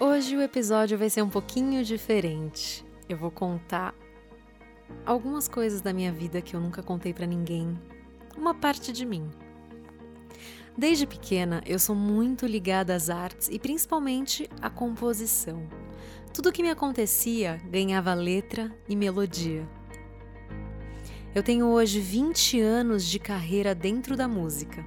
Hoje o episódio vai ser um pouquinho diferente. Eu vou contar algumas coisas da minha vida que eu nunca contei para ninguém, uma parte de mim. Desde pequena, eu sou muito ligada às artes e principalmente à composição. Tudo que me acontecia ganhava letra e melodia. Eu tenho hoje 20 anos de carreira dentro da música.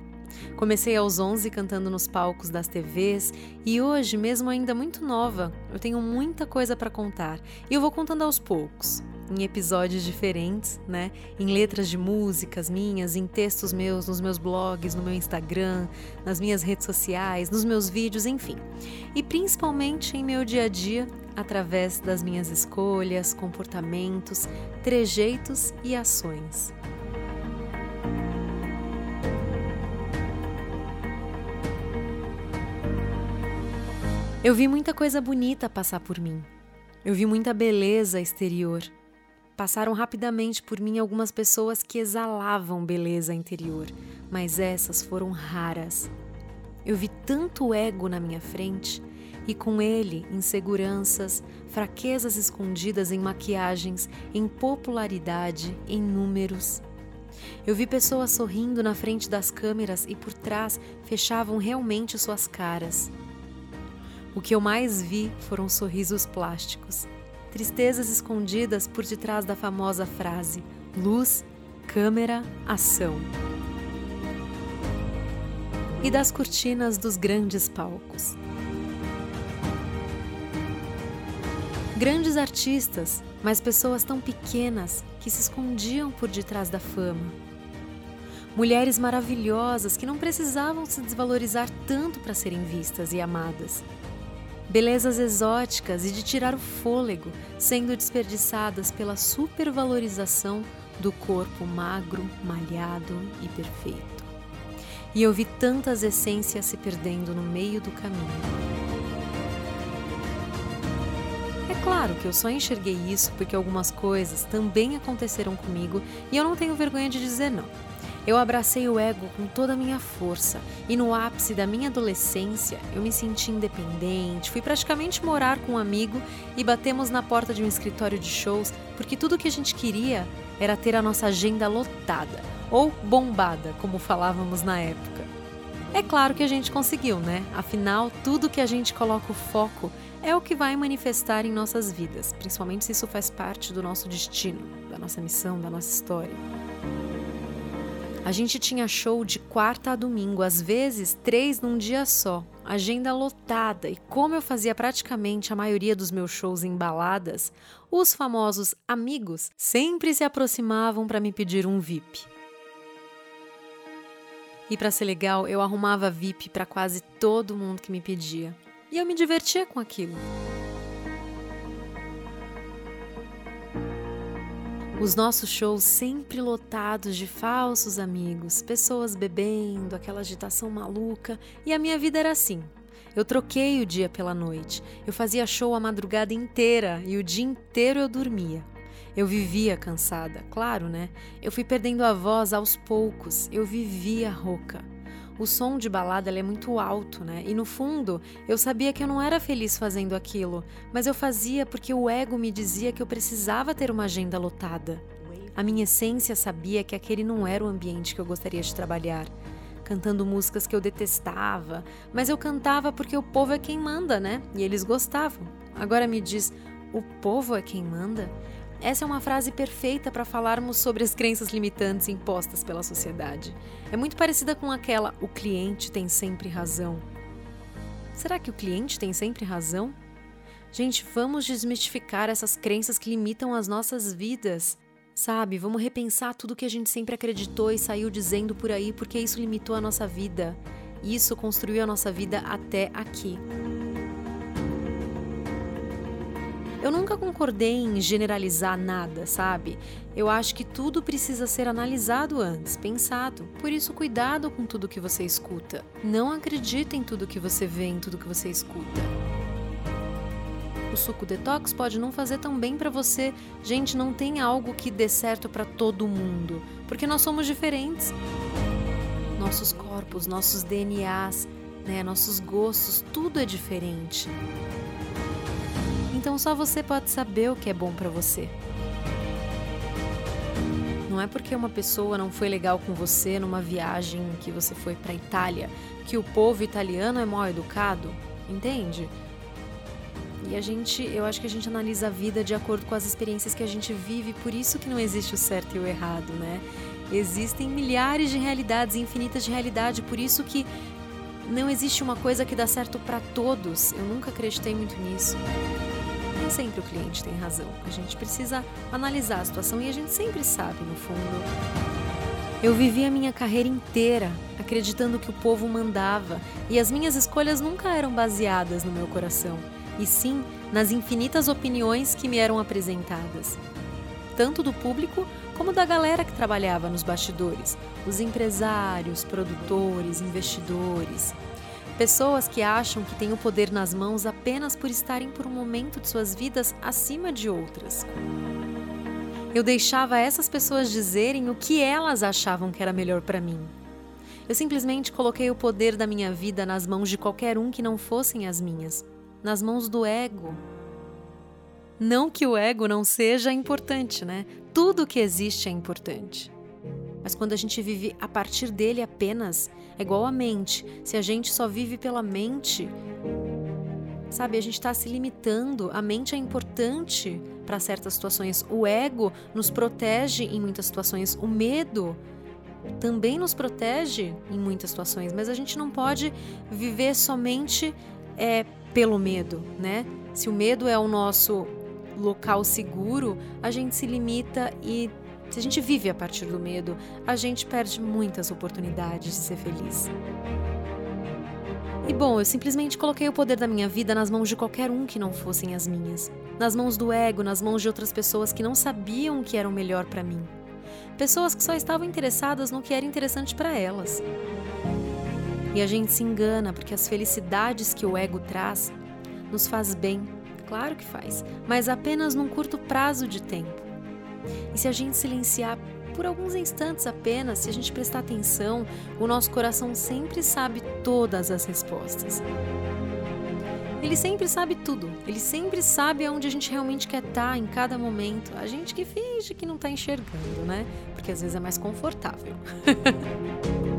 Comecei aos 11 cantando nos palcos das TVs e hoje, mesmo ainda muito nova, eu tenho muita coisa para contar e eu vou contando aos poucos, em episódios diferentes, né? Em letras de músicas minhas, em textos meus, nos meus blogs, no meu Instagram, nas minhas redes sociais, nos meus vídeos, enfim. E principalmente em meu dia a dia, através das minhas escolhas, comportamentos, trejeitos e ações. Eu vi muita coisa bonita passar por mim. Eu vi muita beleza exterior. Passaram rapidamente por mim algumas pessoas que exalavam beleza interior, mas essas foram raras. Eu vi tanto ego na minha frente e com ele inseguranças, fraquezas escondidas em maquiagens, em popularidade, em números. Eu vi pessoas sorrindo na frente das câmeras e por trás fechavam realmente suas caras. O que eu mais vi foram sorrisos plásticos, tristezas escondidas por detrás da famosa frase: luz, câmera, ação. E das cortinas dos grandes palcos. Grandes artistas, mas pessoas tão pequenas que se escondiam por detrás da fama. Mulheres maravilhosas que não precisavam se desvalorizar tanto para serem vistas e amadas belezas exóticas e de tirar o fôlego, sendo desperdiçadas pela supervalorização do corpo magro, malhado e perfeito. E eu vi tantas essências se perdendo no meio do caminho. É claro que eu só enxerguei isso porque algumas coisas também aconteceram comigo e eu não tenho vergonha de dizer não. Eu abracei o ego com toda a minha força e no ápice da minha adolescência eu me senti independente, fui praticamente morar com um amigo e batemos na porta de um escritório de shows porque tudo o que a gente queria era ter a nossa agenda lotada ou bombada, como falávamos na época. É claro que a gente conseguiu, né? Afinal, tudo que a gente coloca o foco é o que vai manifestar em nossas vidas, principalmente se isso faz parte do nosso destino, da nossa missão, da nossa história. A gente tinha show de quarta a domingo, às vezes três num dia só, agenda lotada, e como eu fazia praticamente a maioria dos meus shows em baladas, os famosos amigos sempre se aproximavam para me pedir um VIP. E para ser legal, eu arrumava VIP para quase todo mundo que me pedia. E eu me divertia com aquilo. Os nossos shows sempre lotados de falsos amigos, pessoas bebendo, aquela agitação maluca, e a minha vida era assim. Eu troquei o dia pela noite. Eu fazia show a madrugada inteira e o dia inteiro eu dormia. Eu vivia cansada, claro, né? Eu fui perdendo a voz aos poucos. Eu vivia rouca. O som de balada é muito alto, né? E no fundo, eu sabia que eu não era feliz fazendo aquilo, mas eu fazia porque o ego me dizia que eu precisava ter uma agenda lotada. A minha essência sabia que aquele não era o ambiente que eu gostaria de trabalhar. Cantando músicas que eu detestava, mas eu cantava porque o povo é quem manda, né? E eles gostavam. Agora me diz, o povo é quem manda? Essa é uma frase perfeita para falarmos sobre as crenças limitantes impostas pela sociedade. É muito parecida com aquela: o cliente tem sempre razão. Será que o cliente tem sempre razão? Gente, vamos desmistificar essas crenças que limitam as nossas vidas. Sabe, vamos repensar tudo que a gente sempre acreditou e saiu dizendo por aí porque isso limitou a nossa vida. Isso construiu a nossa vida até aqui. Eu nunca concordei em generalizar nada, sabe? Eu acho que tudo precisa ser analisado antes, pensado. Por isso, cuidado com tudo que você escuta. Não acredite em tudo que você vê, em tudo que você escuta. O suco detox pode não fazer tão bem para você. Gente, não tem algo que dê certo para todo mundo, porque nós somos diferentes. Nossos corpos, nossos DNAs né? Nossos gostos, tudo é diferente. Então só você pode saber o que é bom para você. Não é porque uma pessoa não foi legal com você numa viagem que você foi para Itália que o povo italiano é mal educado, entende? E a gente, eu acho que a gente analisa a vida de acordo com as experiências que a gente vive, por isso que não existe o certo e o errado, né? Existem milhares de realidades, infinitas de realidade, por isso que não existe uma coisa que dá certo para todos. Eu nunca acreditei muito nisso. Sempre o cliente tem razão. A gente precisa analisar a situação e a gente sempre sabe, no fundo. Eu vivi a minha carreira inteira acreditando que o povo mandava e as minhas escolhas nunca eram baseadas no meu coração, e sim nas infinitas opiniões que me eram apresentadas, tanto do público como da galera que trabalhava nos bastidores, os empresários, produtores, investidores. Pessoas que acham que têm o poder nas mãos apenas por estarem por um momento de suas vidas acima de outras. Eu deixava essas pessoas dizerem o que elas achavam que era melhor para mim. Eu simplesmente coloquei o poder da minha vida nas mãos de qualquer um que não fossem as minhas, nas mãos do ego, não que o ego não seja importante, né? Tudo que existe é importante. Mas quando a gente vive a partir dele apenas, é igual a mente. Se a gente só vive pela mente, sabe, a gente está se limitando. A mente é importante para certas situações. O ego nos protege em muitas situações. O medo também nos protege em muitas situações. Mas a gente não pode viver somente é, pelo medo, né? Se o medo é o nosso local seguro, a gente se limita e se a gente vive a partir do medo, a gente perde muitas oportunidades de ser feliz. E bom, eu simplesmente coloquei o poder da minha vida nas mãos de qualquer um que não fossem as minhas. Nas mãos do ego, nas mãos de outras pessoas que não sabiam o que era o melhor para mim. Pessoas que só estavam interessadas no que era interessante para elas. E a gente se engana porque as felicidades que o ego traz nos faz bem Claro que faz, mas apenas num curto prazo de tempo. E se a gente silenciar por alguns instantes apenas, se a gente prestar atenção, o nosso coração sempre sabe todas as respostas. Ele sempre sabe tudo, ele sempre sabe aonde a gente realmente quer estar em cada momento. A gente que finge que não está enxergando, né? Porque às vezes é mais confortável.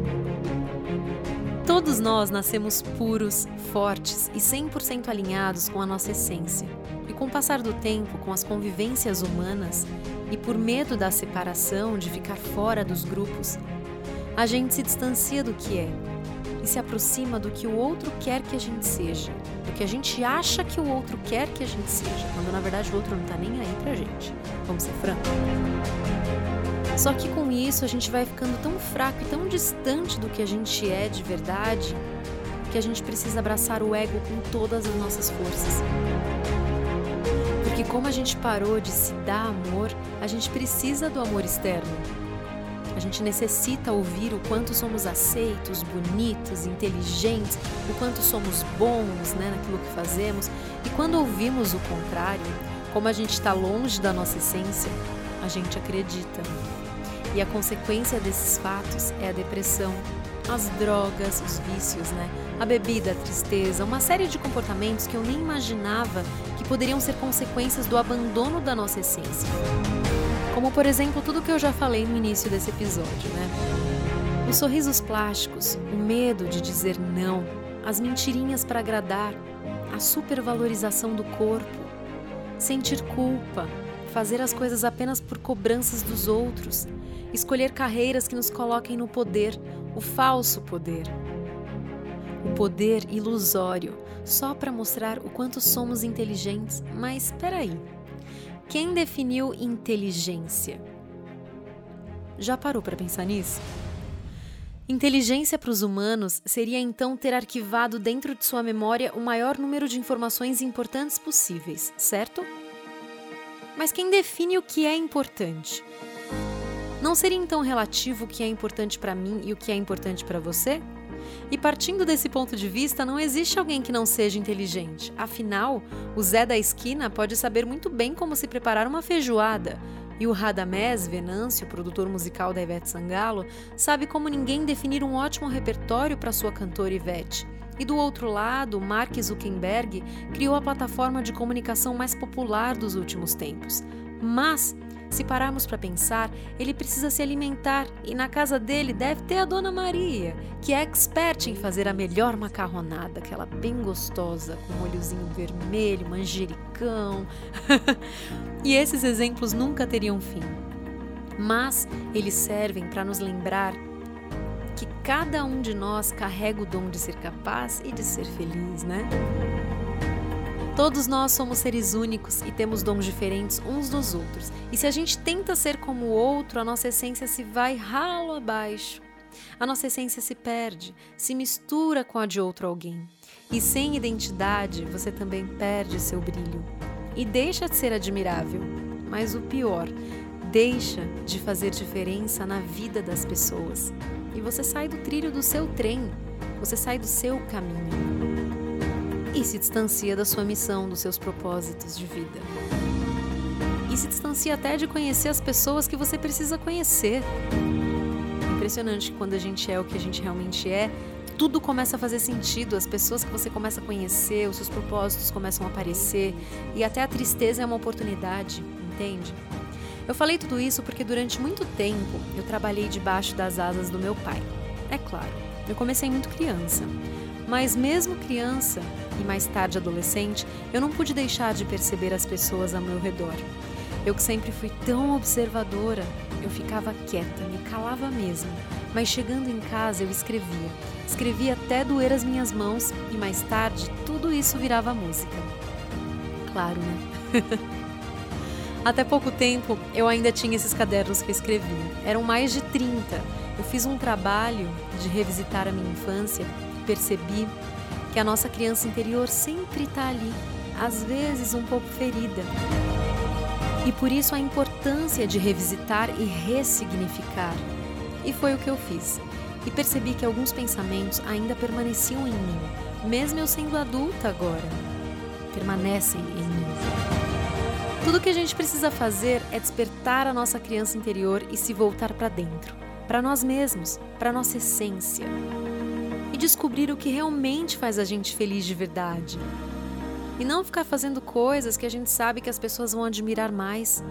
Todos nós nascemos puros, fortes e 100% alinhados com a nossa essência. E com o passar do tempo, com as convivências humanas e por medo da separação, de ficar fora dos grupos, a gente se distancia do que é e se aproxima do que o outro quer que a gente seja, do que a gente acha que o outro quer que a gente seja, quando na verdade o outro não tá nem aí pra gente. Vamos ser francos? Só que com isso a gente vai ficando tão fraco e tão distante do que a gente é de verdade que a gente precisa abraçar o ego com todas as nossas forças. Porque como a gente parou de se dar amor, a gente precisa do amor externo. A gente necessita ouvir o quanto somos aceitos, bonitos, inteligentes, o quanto somos bons né, naquilo que fazemos. E quando ouvimos o contrário, como a gente está longe da nossa essência, a gente acredita. E a consequência desses fatos é a depressão, as drogas, os vícios, né? A bebida, a tristeza, uma série de comportamentos que eu nem imaginava poderiam ser consequências do abandono da nossa essência. Como, por exemplo, tudo que eu já falei no início desse episódio, né? Os sorrisos plásticos, o medo de dizer não, as mentirinhas para agradar, a supervalorização do corpo, sentir culpa, fazer as coisas apenas por cobranças dos outros, escolher carreiras que nos coloquem no poder, o falso poder. O poder ilusório, só para mostrar o quanto somos inteligentes. Mas espera aí. Quem definiu inteligência? Já parou para pensar nisso? Inteligência para os humanos seria então ter arquivado dentro de sua memória o maior número de informações importantes possíveis, certo? Mas quem define o que é importante? Não seria então relativo o que é importante para mim e o que é importante para você? E partindo desse ponto de vista, não existe alguém que não seja inteligente. Afinal, o Zé da esquina pode saber muito bem como se preparar uma feijoada. E o Radamés Venâncio, produtor musical da Ivete Sangalo, sabe como ninguém definir um ótimo repertório para sua cantora Ivete. E do outro lado, Mark Zuckerberg criou a plataforma de comunicação mais popular dos últimos tempos. Mas se pararmos para pensar, ele precisa se alimentar e na casa dele deve ter a Dona Maria, que é expert em fazer a melhor macarronada, aquela bem gostosa, com molhozinho vermelho, manjericão. e esses exemplos nunca teriam fim. Mas eles servem para nos lembrar que cada um de nós carrega o dom de ser capaz e de ser feliz, né? Todos nós somos seres únicos e temos dons diferentes uns dos outros. E se a gente tenta ser como o outro, a nossa essência se vai ralo abaixo. A nossa essência se perde, se mistura com a de outro alguém. E sem identidade, você também perde seu brilho. E deixa de ser admirável. Mas o pior, deixa de fazer diferença na vida das pessoas. E você sai do trilho do seu trem, você sai do seu caminho e se distancia da sua missão, dos seus propósitos de vida. E se distancia até de conhecer as pessoas que você precisa conhecer. Impressionante que quando a gente é o que a gente realmente é, tudo começa a fazer sentido, as pessoas que você começa a conhecer, os seus propósitos começam a aparecer e até a tristeza é uma oportunidade, entende? Eu falei tudo isso porque durante muito tempo eu trabalhei debaixo das asas do meu pai. É claro, eu comecei muito criança. Mas mesmo criança e mais tarde adolescente, eu não pude deixar de perceber as pessoas ao meu redor. Eu que sempre fui tão observadora, eu ficava quieta, me calava mesmo. Mas chegando em casa eu escrevia. Escrevia até doer as minhas mãos e mais tarde tudo isso virava música. Claro, né? Até pouco tempo eu ainda tinha esses cadernos que eu escrevia. Eram mais de 30. Eu fiz um trabalho de revisitar a minha infância percebi que a nossa criança interior sempre está ali, às vezes um pouco ferida. E por isso a importância de revisitar e ressignificar. E foi o que eu fiz. E percebi que alguns pensamentos ainda permaneciam em mim, mesmo eu sendo adulta agora. Permanecem em mim. Tudo que a gente precisa fazer é despertar a nossa criança interior e se voltar para dentro, para nós mesmos, para nossa essência descobrir o que realmente faz a gente feliz de verdade. E não ficar fazendo coisas que a gente sabe que as pessoas vão admirar mais.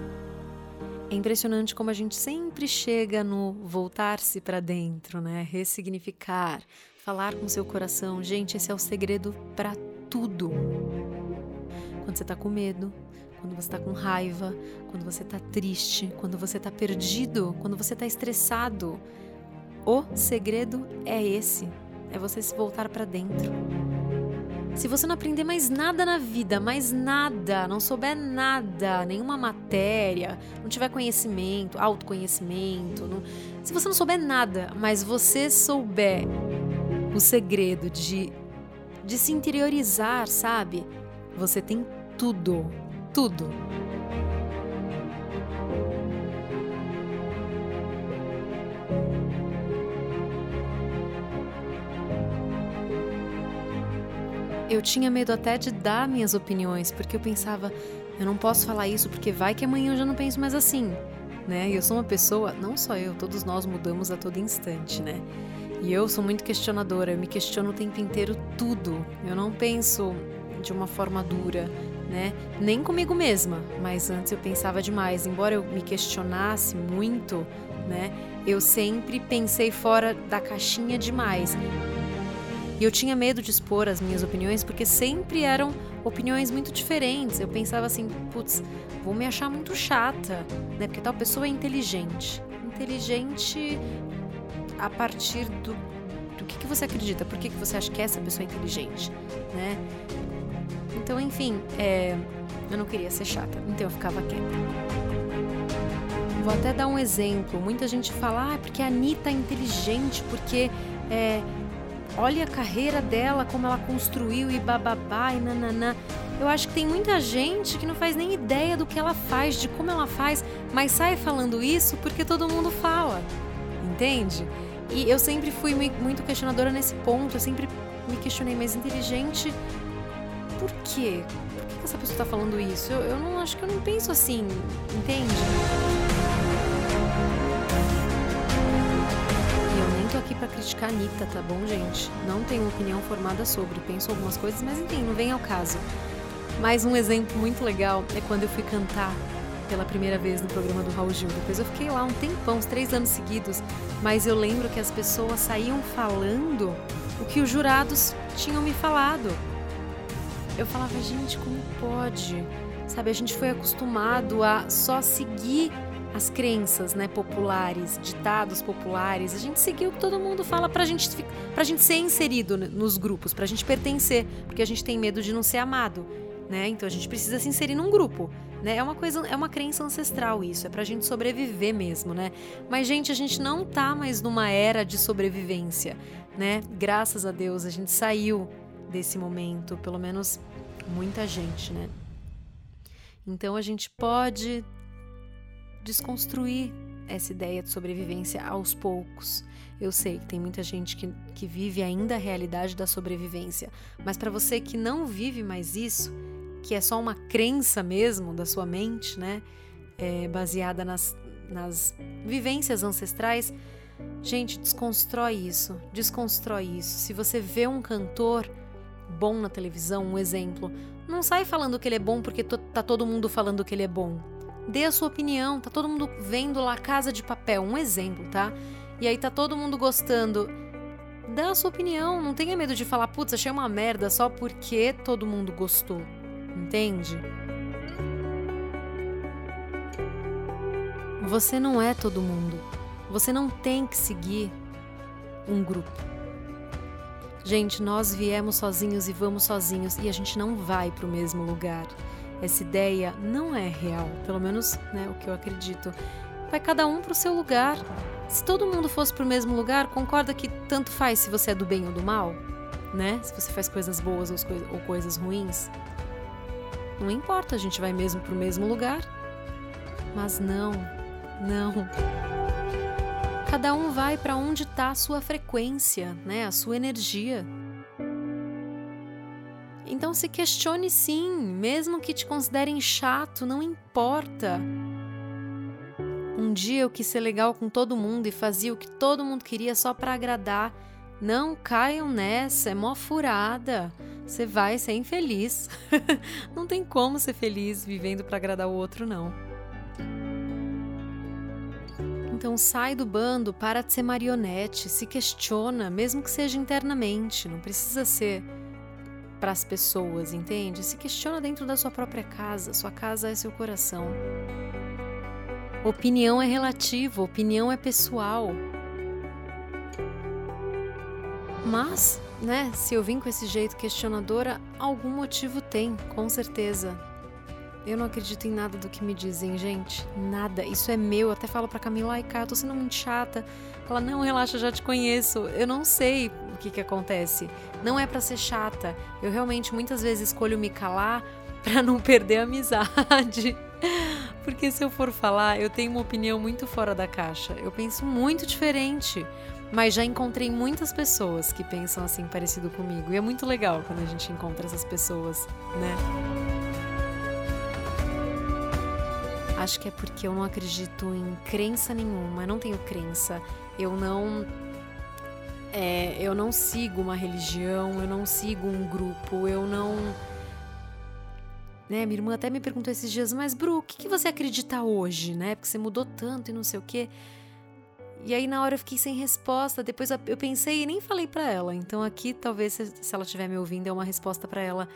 É impressionante como a gente sempre chega no voltar-se para dentro, né? Ressignificar, falar com seu coração. Gente, esse é o segredo para tudo. Quando você tá com medo, quando você tá com raiva, quando você tá triste, quando você tá perdido, quando você tá estressado. O segredo é esse é você se voltar para dentro. Se você não aprender mais nada na vida, mais nada, não souber nada, nenhuma matéria, não tiver conhecimento, autoconhecimento, não... se você não souber nada, mas você souber o segredo de, de se interiorizar, sabe? Você tem tudo, tudo. Eu tinha medo até de dar minhas opiniões, porque eu pensava, eu não posso falar isso porque vai que amanhã eu já não penso mais assim, né? Eu sou uma pessoa, não só eu, todos nós mudamos a todo instante, né? E eu sou muito questionadora, eu me questiono o tempo inteiro tudo. Eu não penso de uma forma dura, né? Nem comigo mesma, mas antes eu pensava demais. Embora eu me questionasse muito, né? Eu sempre pensei fora da caixinha demais. E eu tinha medo de expor as minhas opiniões porque sempre eram opiniões muito diferentes. Eu pensava assim, putz, vou me achar muito chata, né? Porque tal pessoa é inteligente. Inteligente a partir do, do que, que você acredita, por que, que você acha que essa pessoa é inteligente, né? Então, enfim, é, eu não queria ser chata, então eu ficava quieta. Vou até dar um exemplo. Muita gente fala, ah, porque a Anitta é inteligente, porque é, olha a carreira dela, como ela construiu e bababá e nananã. Eu acho que tem muita gente que não faz nem ideia do que ela faz, de como ela faz, mas sai falando isso porque todo mundo fala, entende? E eu sempre fui muito questionadora nesse ponto, eu sempre me questionei, mais inteligente, por quê? Por que essa pessoa está falando isso? Eu, eu não acho que eu não penso assim, entende? Criticar música Anitta, tá bom, gente? Não tenho opinião formada sobre, penso algumas coisas, mas enfim, não vem ao caso. Mas um exemplo muito legal é quando eu fui cantar pela primeira vez no programa do Raul Gil. Depois eu fiquei lá um tempão, uns três anos seguidos, mas eu lembro que as pessoas saíam falando o que os jurados tinham me falado. Eu falava, gente, como pode? Sabe, a gente foi acostumado a só seguir as crenças né, populares, ditados populares. A gente seguiu o que todo mundo fala pra gente, pra gente ser inserido nos grupos, pra gente pertencer, porque a gente tem medo de não ser amado. Né? Então a gente precisa se inserir num grupo. Né? É uma coisa, é uma crença ancestral isso, é pra gente sobreviver mesmo, né? Mas, gente, a gente não tá mais numa era de sobrevivência, né? Graças a Deus, a gente saiu desse momento, pelo menos muita gente, né? Então a gente pode desconstruir essa ideia de sobrevivência aos poucos. Eu sei que tem muita gente que, que vive ainda a realidade da sobrevivência, mas para você que não vive mais isso, que é só uma crença mesmo da sua mente, né? É, baseada nas, nas vivências ancestrais, gente, desconstrói isso, desconstrói isso. Se você vê um cantor bom na televisão, um exemplo, não sai falando que ele é bom porque tá todo mundo falando que ele é bom. Dê a sua opinião, tá todo mundo vendo lá Casa de Papel, um exemplo, tá? E aí tá todo mundo gostando. Dá a sua opinião, não tenha medo de falar, putz, achei uma merda só porque todo mundo gostou. Entende? Você não é todo mundo. Você não tem que seguir um grupo. Gente, nós viemos sozinhos e vamos sozinhos e a gente não vai para o mesmo lugar. Essa ideia não é real, pelo menos né, o que eu acredito. Vai cada um para o seu lugar. Se todo mundo fosse para o mesmo lugar, concorda que tanto faz se você é do bem ou do mal? Né? Se você faz coisas boas ou coisas ruins? Não importa, a gente vai mesmo para o mesmo lugar. Mas não, não. Cada um vai para onde está a sua frequência, né? A sua energia. Então se questione sim, mesmo que te considerem chato, não importa. Um dia eu quis ser legal com todo mundo e fazia o que todo mundo queria só para agradar. Não caiam nessa, é mó furada. Você vai ser infeliz. não tem como ser feliz vivendo para agradar o outro, não. Então sai do bando, para de ser marionete, se questiona, mesmo que seja internamente, não precisa ser para as pessoas, entende? Se questiona dentro da sua própria casa. Sua casa é seu coração. Opinião é relativa, opinião é pessoal. Mas, né, se eu vim com esse jeito questionadora, algum motivo tem, com certeza. Eu não acredito em nada do que me dizem, gente. Nada. Isso é meu. Eu até falo pra Camila, ai, cara, eu tô sendo muito chata. Ela, não, relaxa, já te conheço. Eu não sei o que que acontece. Não é para ser chata. Eu realmente muitas vezes escolho me calar para não perder a amizade. Porque se eu for falar, eu tenho uma opinião muito fora da caixa. Eu penso muito diferente. Mas já encontrei muitas pessoas que pensam assim parecido comigo. E é muito legal quando a gente encontra essas pessoas, né? Acho que é porque eu não acredito em crença nenhuma, eu não tenho crença. Eu não é, eu não sigo uma religião, eu não sigo um grupo, eu não. Né, minha irmã até me perguntou esses dias, mas Bru, o que, que você acredita hoje, né? Porque você mudou tanto e não sei o quê. E aí na hora eu fiquei sem resposta. Depois eu pensei e nem falei para ela. Então aqui talvez se ela estiver me ouvindo é uma resposta para ela.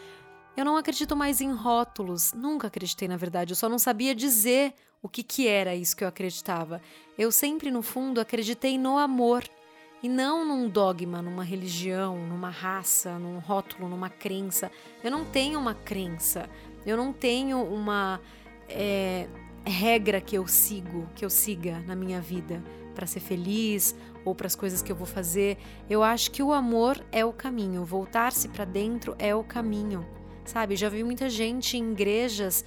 Eu não acredito mais em rótulos, nunca acreditei na verdade, eu só não sabia dizer o que, que era isso que eu acreditava. Eu sempre, no fundo, acreditei no amor e não num dogma, numa religião, numa raça, num rótulo, numa crença. Eu não tenho uma crença, eu não tenho uma é, regra que eu sigo, que eu siga na minha vida para ser feliz ou para as coisas que eu vou fazer. Eu acho que o amor é o caminho, voltar-se para dentro é o caminho sabe? Já vi muita gente em igrejas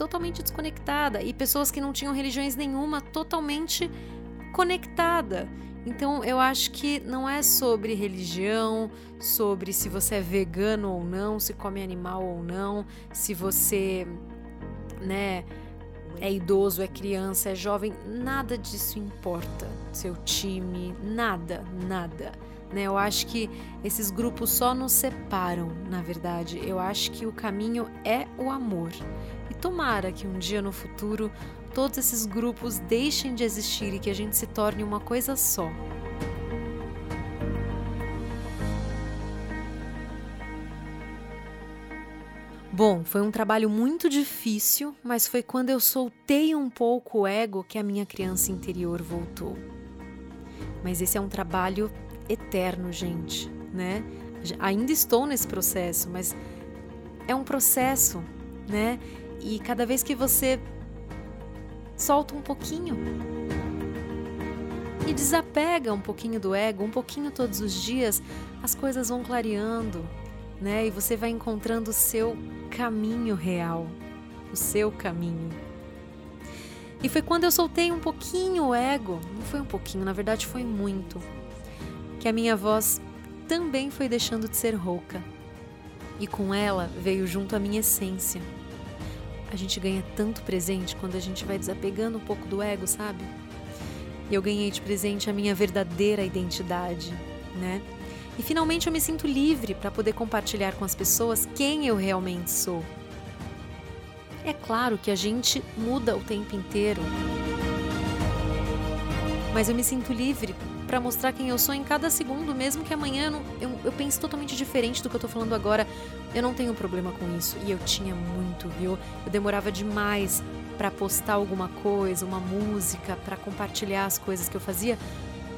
totalmente desconectada e pessoas que não tinham religiões nenhuma totalmente conectada. Então eu acho que não é sobre religião, sobre se você é vegano ou não, se come animal ou não, se você, né, é idoso, é criança, é jovem, nada disso importa. Seu time, nada, nada. Né? Eu acho que esses grupos só nos separam, na verdade. Eu acho que o caminho é o amor. Tomara que um dia no futuro todos esses grupos deixem de existir e que a gente se torne uma coisa só. Bom, foi um trabalho muito difícil, mas foi quando eu soltei um pouco o ego que a minha criança interior voltou. Mas esse é um trabalho eterno, gente, né? Ainda estou nesse processo, mas é um processo, né? E cada vez que você solta um pouquinho e desapega um pouquinho do ego, um pouquinho todos os dias, as coisas vão clareando, né? E você vai encontrando o seu caminho real, o seu caminho. E foi quando eu soltei um pouquinho o ego, não foi um pouquinho, na verdade foi muito, que a minha voz também foi deixando de ser rouca. E com ela veio junto a minha essência. A gente ganha tanto presente quando a gente vai desapegando um pouco do ego, sabe? E eu ganhei de presente a minha verdadeira identidade, né? E finalmente eu me sinto livre para poder compartilhar com as pessoas quem eu realmente sou. É claro que a gente muda o tempo inteiro, mas eu me sinto livre para mostrar quem eu sou em cada segundo, mesmo que amanhã eu, não, eu, eu, pense totalmente diferente do que eu tô falando agora. Eu não tenho problema com isso. E eu tinha muito, viu? Eu demorava demais para postar alguma coisa, uma música, para compartilhar as coisas que eu fazia,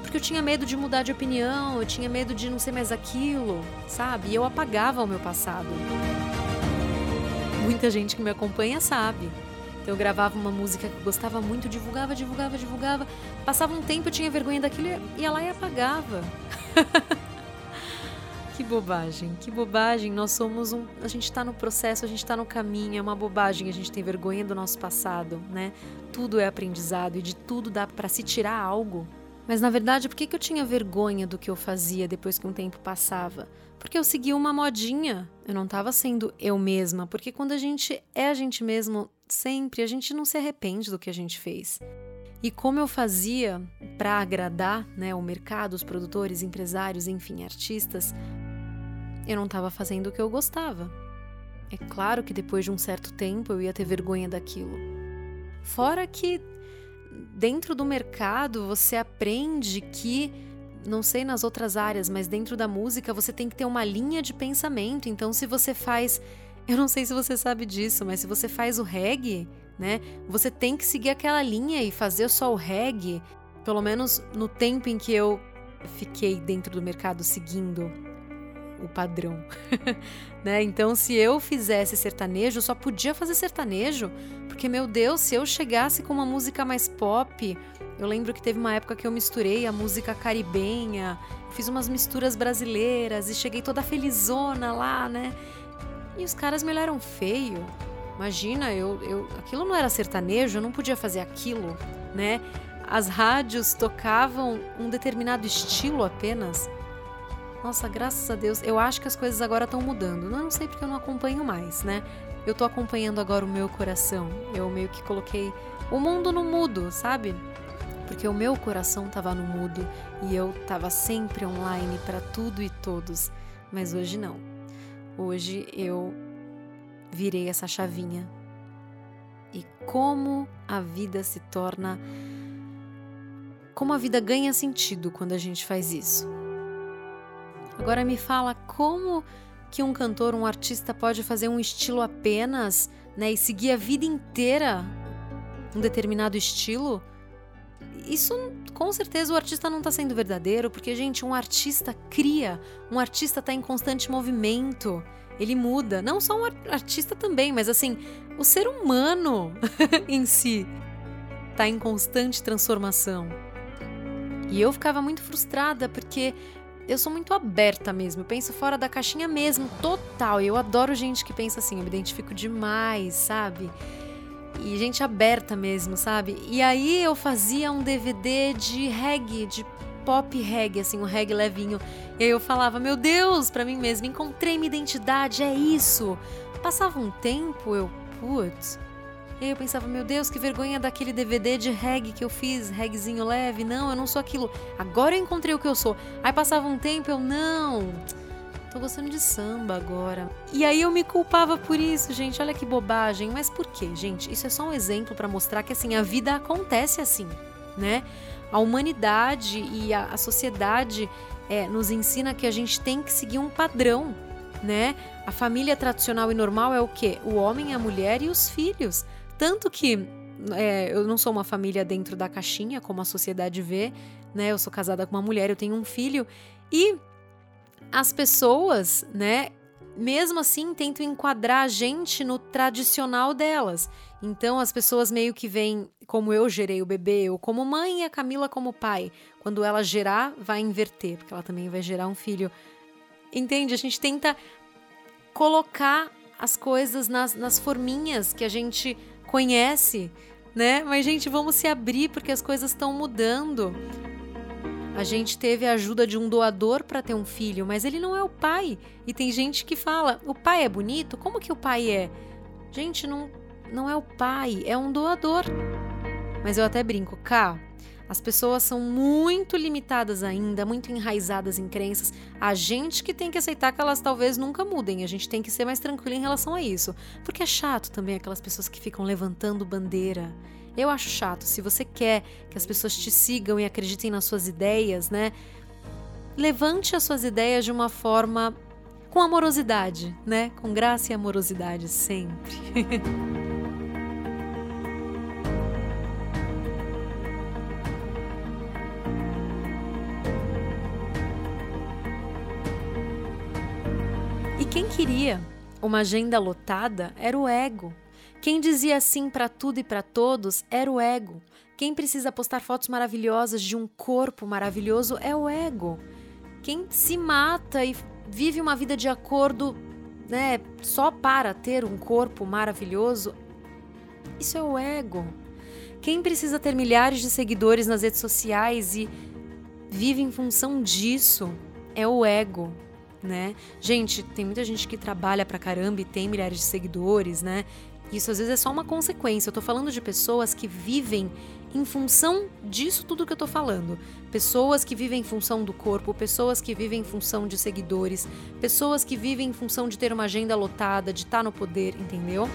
porque eu tinha medo de mudar de opinião, eu tinha medo de não ser mais aquilo, sabe? E eu apagava o meu passado. Muita gente que me acompanha sabe. Então eu gravava uma música que eu gostava muito, divulgava, divulgava, divulgava. Passava um tempo, eu tinha vergonha daquilo e ia lá e apagava. que bobagem, que bobagem. Nós somos um. A gente está no processo, a gente está no caminho. É uma bobagem a gente tem vergonha do nosso passado, né? Tudo é aprendizado e de tudo dá para se tirar algo. Mas na verdade, por que, eu tinha vergonha do que eu fazia depois que um tempo passava? Porque eu seguia uma modinha. Eu não estava sendo eu mesma. Porque quando a gente é a gente mesmo sempre, a gente não se arrepende do que a gente fez. E como eu fazia para agradar né, o mercado, os produtores, empresários, enfim, artistas, eu não estava fazendo o que eu gostava. É claro que depois de um certo tempo eu ia ter vergonha daquilo. Fora que dentro do mercado você aprende que não sei nas outras áreas, mas dentro da música você tem que ter uma linha de pensamento. Então, se você faz, eu não sei se você sabe disso, mas se você faz o reggae, né, você tem que seguir aquela linha e fazer só o reggae, pelo menos no tempo em que eu fiquei dentro do mercado seguindo o padrão, né? Então, se eu fizesse sertanejo, eu só podia fazer sertanejo, porque meu Deus, se eu chegasse com uma música mais pop, eu lembro que teve uma época que eu misturei a música caribenha, fiz umas misturas brasileiras e cheguei toda felizona lá, né? E os caras me olharam feio. Imagina, eu, eu, aquilo não era sertanejo, eu não podia fazer aquilo, né? As rádios tocavam um determinado estilo apenas. Nossa, graças a Deus, eu acho que as coisas agora estão mudando. Não sei porque eu não acompanho mais, né? Eu tô acompanhando agora o meu coração. Eu meio que coloquei o mundo no mudo, sabe? Porque o meu coração tava no mudo e eu tava sempre online para tudo e todos. Mas hoje não. Hoje eu virei essa chavinha. E como a vida se torna. Como a vida ganha sentido quando a gente faz isso. Agora me fala como que um cantor, um artista pode fazer um estilo apenas, né, e seguir a vida inteira um determinado estilo? Isso com certeza o artista não está sendo verdadeiro, porque gente, um artista cria, um artista está em constante movimento, ele muda. Não só um artista também, mas assim, o ser humano em si está em constante transformação. E eu ficava muito frustrada porque eu sou muito aberta mesmo, eu penso fora da caixinha mesmo, total. Eu adoro gente que pensa assim, eu me identifico demais, sabe? E gente aberta mesmo, sabe? E aí eu fazia um DVD de reggae, de pop reggae, assim, um reggae levinho. E aí eu falava, meu Deus, para mim mesma, encontrei minha identidade, é isso. Passava um tempo, eu, putz, E aí eu pensava, meu Deus, que vergonha daquele DVD de reggae que eu fiz, reggaezinho leve. Não, eu não sou aquilo. Agora eu encontrei o que eu sou. Aí passava um tempo, eu não. Tô gostando de samba agora. E aí eu me culpava por isso, gente. Olha que bobagem. Mas por quê, gente? Isso é só um exemplo para mostrar que assim a vida acontece assim, né? A humanidade e a, a sociedade é, nos ensina que a gente tem que seguir um padrão, né? A família tradicional e normal é o quê? O homem, a mulher e os filhos. Tanto que é, eu não sou uma família dentro da caixinha, como a sociedade vê, né? Eu sou casada com uma mulher, eu tenho um filho. E as pessoas, né, mesmo assim tentam enquadrar a gente no tradicional delas. Então as pessoas meio que veem como eu gerei o bebê, ou como mãe e a Camila como pai. Quando ela gerar, vai inverter, porque ela também vai gerar um filho. Entende? A gente tenta colocar as coisas nas, nas forminhas que a gente conhece, né? Mas, gente, vamos se abrir porque as coisas estão mudando. A gente teve a ajuda de um doador para ter um filho, mas ele não é o pai. E tem gente que fala: o pai é bonito? Como que o pai é? Gente, não, não é o pai, é um doador. Mas eu até brinco, cá. As pessoas são muito limitadas ainda, muito enraizadas em crenças. A gente que tem que aceitar que elas talvez nunca mudem. A gente tem que ser mais tranquilo em relação a isso. Porque é chato também aquelas pessoas que ficam levantando bandeira eu acho chato. Se você quer que as pessoas te sigam e acreditem nas suas ideias, né? Levante as suas ideias de uma forma com amorosidade, né? Com graça e amorosidade sempre. queria uma agenda lotada era o ego. Quem dizia sim para tudo e para todos era o ego. Quem precisa postar fotos maravilhosas de um corpo maravilhoso é o ego. Quem se mata e vive uma vida de acordo, né, só para ter um corpo maravilhoso, isso é o ego. Quem precisa ter milhares de seguidores nas redes sociais e vive em função disso é o ego, né? Gente, tem muita gente que trabalha pra caramba e tem milhares de seguidores, né? Isso às vezes é só uma consequência. Eu tô falando de pessoas que vivem em função disso tudo que eu tô falando. Pessoas que vivem em função do corpo, pessoas que vivem em função de seguidores, pessoas que vivem em função de ter uma agenda lotada, de estar tá no poder, entendeu?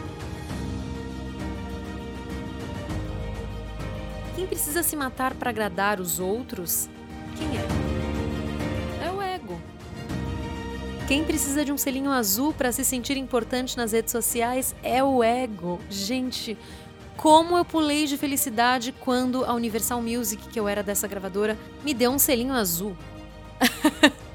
Quem precisa se matar para agradar os outros? Quem é? Quem precisa de um selinho azul para se sentir importante nas redes sociais é o ego. Gente, como eu pulei de felicidade quando a Universal Music, que eu era dessa gravadora, me deu um selinho azul.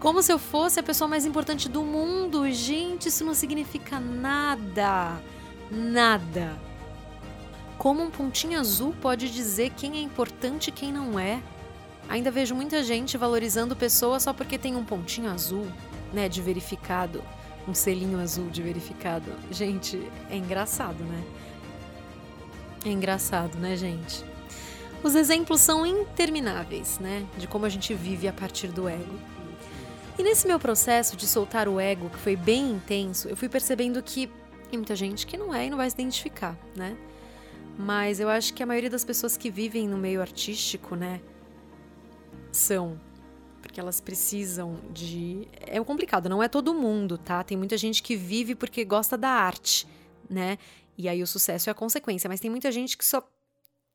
Como se eu fosse a pessoa mais importante do mundo. Gente, isso não significa nada. Nada. Como um pontinho azul pode dizer quem é importante e quem não é? Ainda vejo muita gente valorizando pessoas só porque tem um pontinho azul, né, de verificado, um selinho azul de verificado. Gente, é engraçado, né? É engraçado, né, gente? Os exemplos são intermináveis, né, de como a gente vive a partir do ego. E nesse meu processo de soltar o ego, que foi bem intenso, eu fui percebendo que tem muita gente que não é e não vai se identificar, né? Mas eu acho que a maioria das pessoas que vivem no meio artístico, né, são. Porque elas precisam de. É complicado, não é todo mundo, tá? Tem muita gente que vive porque gosta da arte, né? E aí o sucesso é a consequência. Mas tem muita gente que só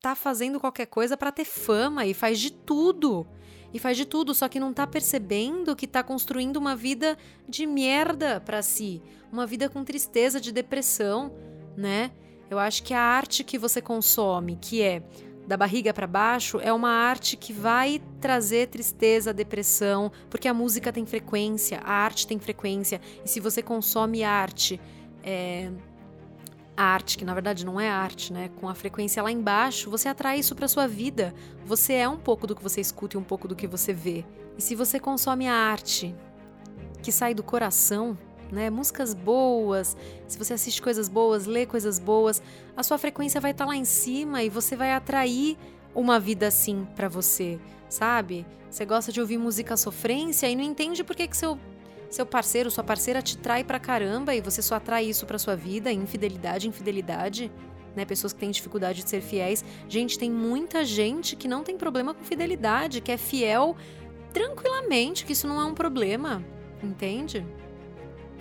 tá fazendo qualquer coisa para ter fama e faz de tudo. E faz de tudo, só que não tá percebendo que tá construindo uma vida de merda para si. Uma vida com tristeza, de depressão, né? Eu acho que a arte que você consome, que é da barriga para baixo é uma arte que vai trazer tristeza, depressão, porque a música tem frequência, a arte tem frequência, e se você consome arte, é, arte que na verdade não é arte, né, com a frequência lá embaixo, você atrai isso para sua vida. Você é um pouco do que você escuta e um pouco do que você vê. E se você consome a arte que sai do coração, né? Músicas boas, se você assiste coisas boas, lê coisas boas, a sua frequência vai estar tá lá em cima e você vai atrair uma vida assim para você, sabe? Você gosta de ouvir música sofrência e não entende por que, que seu, seu parceiro, sua parceira te trai pra caramba e você só atrai isso pra sua vida, infidelidade, infidelidade, né? Pessoas que têm dificuldade de ser fiéis. Gente, tem muita gente que não tem problema com fidelidade, que é fiel tranquilamente, que isso não é um problema, entende?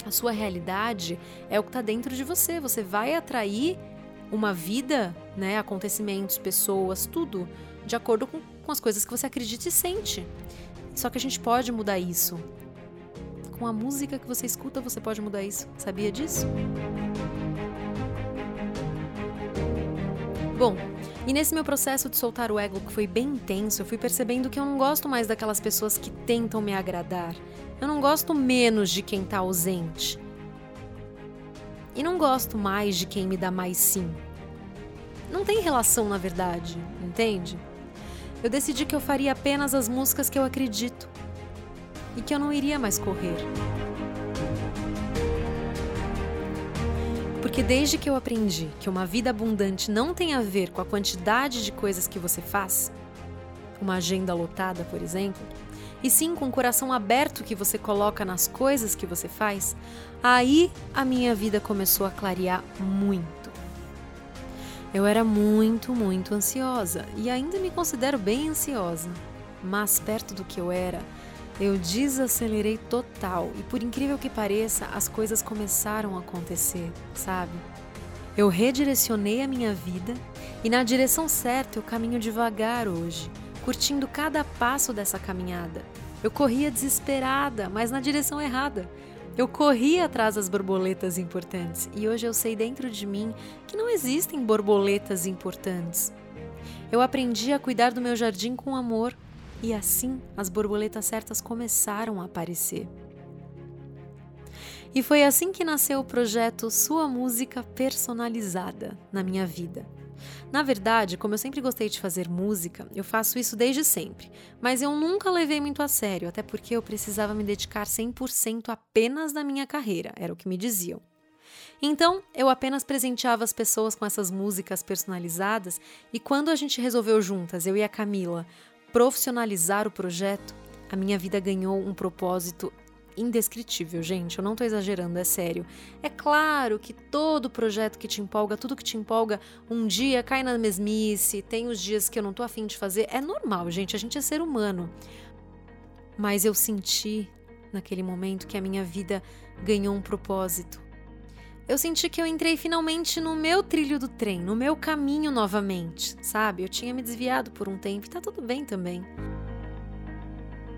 A sua realidade é o que está dentro de você. Você vai atrair uma vida, né, acontecimentos, pessoas, tudo de acordo com, com as coisas que você acredita e sente. Só que a gente pode mudar isso. Com a música que você escuta, você pode mudar isso. Sabia disso? Bom, e nesse meu processo de soltar o ego, que foi bem intenso, eu fui percebendo que eu não gosto mais daquelas pessoas que tentam me agradar. Eu não gosto menos de quem tá ausente. E não gosto mais de quem me dá mais sim. Não tem relação, na verdade, entende? Eu decidi que eu faria apenas as músicas que eu acredito e que eu não iria mais correr. Porque desde que eu aprendi que uma vida abundante não tem a ver com a quantidade de coisas que você faz, uma agenda lotada, por exemplo, e sim com o coração aberto que você coloca nas coisas que você faz, aí a minha vida começou a clarear muito. Eu era muito, muito ansiosa e ainda me considero bem ansiosa, mas perto do que eu era, eu desacelerei total e, por incrível que pareça, as coisas começaram a acontecer, sabe? Eu redirecionei a minha vida e, na direção certa, eu caminho devagar hoje curtindo cada passo dessa caminhada. Eu corria desesperada, mas na direção errada. Eu corria atrás das borboletas importantes e hoje eu sei dentro de mim que não existem borboletas importantes. Eu aprendi a cuidar do meu jardim com amor e assim as borboletas certas começaram a aparecer. E foi assim que nasceu o projeto Sua Música Personalizada na minha vida. Na verdade, como eu sempre gostei de fazer música, eu faço isso desde sempre, mas eu nunca levei muito a sério, até porque eu precisava me dedicar 100% apenas na minha carreira, era o que me diziam. Então, eu apenas presenteava as pessoas com essas músicas personalizadas e quando a gente resolveu juntas, eu e a Camila, profissionalizar o projeto, a minha vida ganhou um propósito indescritível, gente. Eu não tô exagerando, é sério. É claro que todo projeto que te empolga, tudo que te empolga, um dia cai na mesmice, tem os dias que eu não tô afim de fazer. É normal, gente. A gente é ser humano. Mas eu senti naquele momento que a minha vida ganhou um propósito. Eu senti que eu entrei finalmente no meu trilho do trem, no meu caminho novamente, sabe? Eu tinha me desviado por um tempo e tá tudo bem também.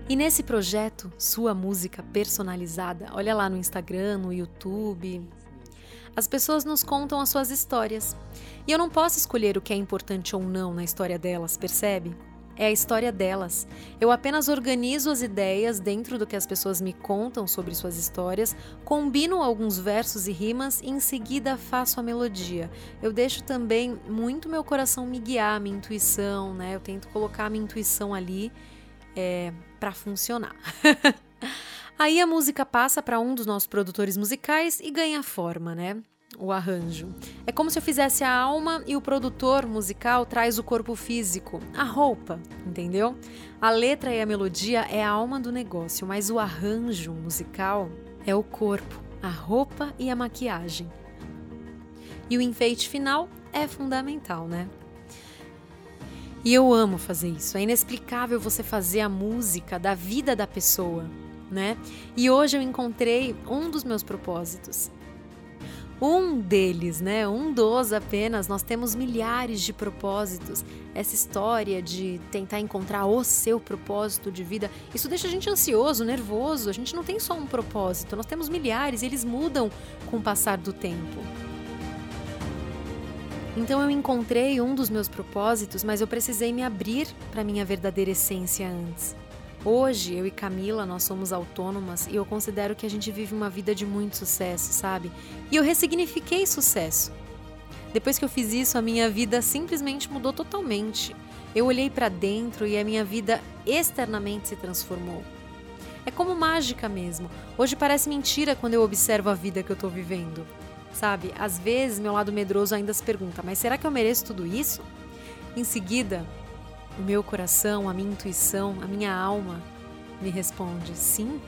E nesse projeto, sua música personalizada, olha lá no Instagram, no YouTube, as pessoas nos contam as suas histórias. E eu não posso escolher o que é importante ou não na história delas, percebe? É a história delas. Eu apenas organizo as ideias dentro do que as pessoas me contam sobre suas histórias, combino alguns versos e rimas e em seguida faço a melodia. Eu deixo também muito meu coração me guiar, minha intuição, né? Eu tento colocar a minha intuição ali é, para funcionar. Aí a música passa para um dos nossos produtores musicais e ganha forma, né? O arranjo. É como se eu fizesse a alma e o produtor musical traz o corpo físico, a roupa, entendeu? A letra e a melodia é a alma do negócio, mas o arranjo musical é o corpo, a roupa e a maquiagem. E o enfeite final é fundamental, né? E eu amo fazer isso. É inexplicável você fazer a música da vida da pessoa, né? E hoje eu encontrei um dos meus propósitos. Um deles, né? Um dos apenas. Nós temos milhares de propósitos. Essa história de tentar encontrar o seu propósito de vida, isso deixa a gente ansioso, nervoso. A gente não tem só um propósito, nós temos milhares e eles mudam com o passar do tempo. Então eu encontrei um dos meus propósitos, mas eu precisei me abrir para minha verdadeira essência antes. Hoje, eu e Camila, nós somos autônomas e eu considero que a gente vive uma vida de muito sucesso, sabe? E eu ressignifiquei sucesso. Depois que eu fiz isso, a minha vida simplesmente mudou totalmente. Eu olhei para dentro e a minha vida externamente se transformou. É como mágica mesmo. Hoje parece mentira quando eu observo a vida que eu estou vivendo sabe? Às vezes, meu lado medroso ainda se pergunta: mas será que eu mereço tudo isso? Em seguida, o meu coração, a minha intuição, a minha alma me responde: sim.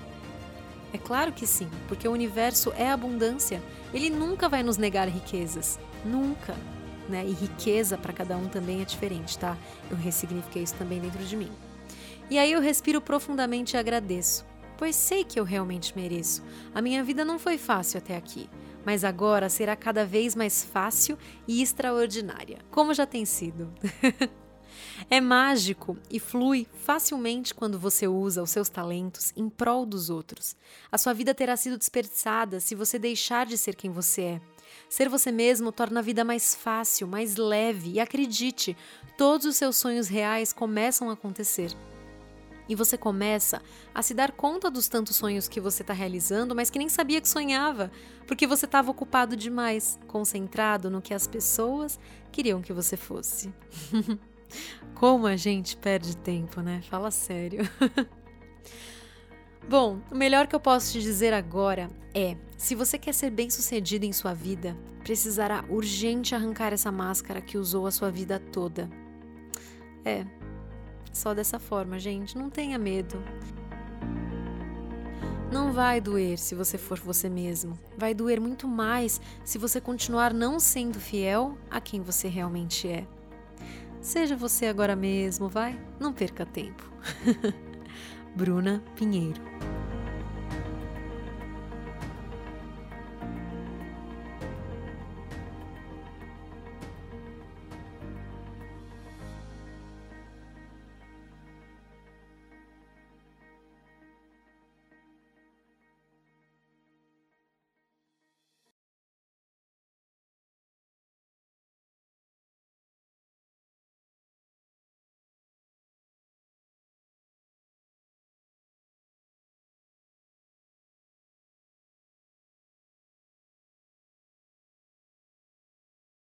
É claro que sim, porque o universo é abundância. Ele nunca vai nos negar riquezas. Nunca. Né? E riqueza para cada um também é diferente, tá? Eu ressignifiquei isso também dentro de mim. E aí eu respiro profundamente e agradeço, pois sei que eu realmente mereço. A minha vida não foi fácil até aqui, mas agora será cada vez mais fácil e extraordinária, como já tem sido. É mágico e flui facilmente quando você usa os seus talentos em prol dos outros. A sua vida terá sido desperdiçada se você deixar de ser quem você é. Ser você mesmo torna a vida mais fácil, mais leve e acredite, todos os seus sonhos reais começam a acontecer. E você começa a se dar conta dos tantos sonhos que você está realizando, mas que nem sabia que sonhava, porque você estava ocupado demais, concentrado no que as pessoas queriam que você fosse. Como a gente perde tempo, né? Fala sério. Bom, o melhor que eu posso te dizer agora é: se você quer ser bem-sucedido em sua vida, precisará urgente arrancar essa máscara que usou a sua vida toda. É, só dessa forma, gente, não tenha medo. Não vai doer se você for você mesmo. Vai doer muito mais se você continuar não sendo fiel a quem você realmente é. Seja você agora mesmo, vai? Não perca tempo. Bruna Pinheiro